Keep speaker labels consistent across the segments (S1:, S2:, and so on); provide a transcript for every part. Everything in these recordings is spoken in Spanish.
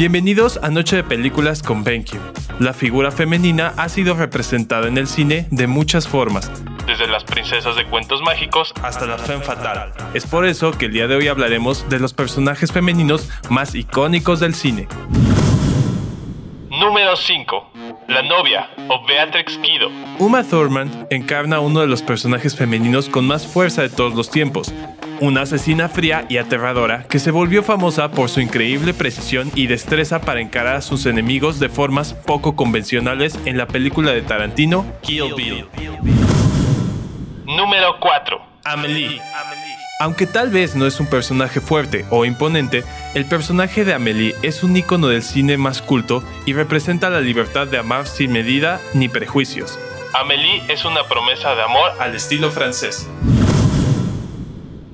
S1: Bienvenidos a Noche de Películas con BenQ. La figura femenina ha sido representada en el cine de muchas formas, desde las princesas de cuentos mágicos hasta la femme fatal. Es por eso que el día de hoy hablaremos de los personajes femeninos más icónicos del cine. Número 5. La novia, o Beatrix Kido. Uma Thurman encarna uno de los personajes femeninos con más fuerza de todos los tiempos, una asesina fría y aterradora que se volvió famosa por su increíble precisión y destreza para encarar a sus enemigos de formas poco convencionales en la película de Tarantino, Kill Bill. Número 4. Amelie. Aunque tal vez no es un personaje fuerte o imponente, el personaje de Amelie es un icono del cine más culto y representa la libertad de amar sin medida ni prejuicios. Amélie es una promesa de amor al estilo francés.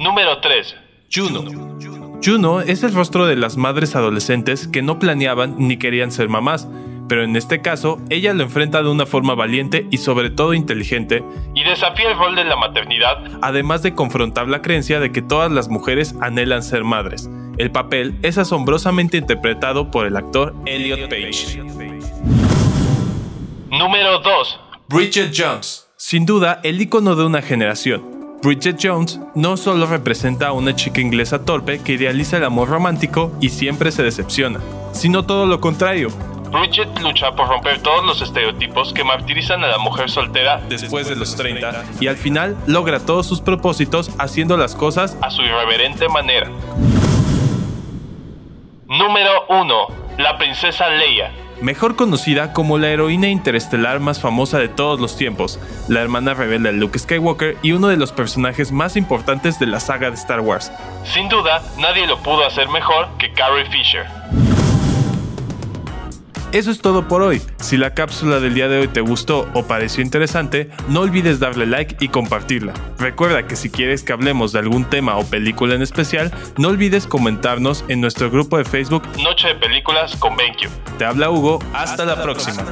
S1: Número 3. Juno. Juno es el rostro de las madres adolescentes que no planeaban ni querían ser mamás, pero en este caso ella lo enfrenta de una forma valiente y sobre todo inteligente y desafía el rol de la maternidad, además de confrontar la creencia de que todas las mujeres anhelan ser madres. El papel es asombrosamente interpretado por el actor Elliot Page. Número 2. Bridget Jones. Sin duda, el icono de una generación. Bridget Jones no solo representa a una chica inglesa torpe que idealiza el amor romántico y siempre se decepciona, sino todo lo contrario. Bridget lucha por romper todos los estereotipos que martirizan a la mujer soltera después de los 30 y al final logra todos sus propósitos haciendo las cosas a su irreverente manera. Número 1. La princesa Leia mejor conocida como la heroína interestelar más famosa de todos los tiempos, la hermana rebelde de Luke Skywalker y uno de los personajes más importantes de la saga de Star Wars. Sin duda, nadie lo pudo hacer mejor que Carrie Fisher. Eso es todo por hoy. Si la cápsula del día de hoy te gustó o pareció interesante, no olvides darle like y compartirla. Recuerda que si quieres que hablemos de algún tema o película en especial, no olvides comentarnos en nuestro grupo de Facebook Noche de Películas con BenQ. Te habla Hugo, hasta, la próxima.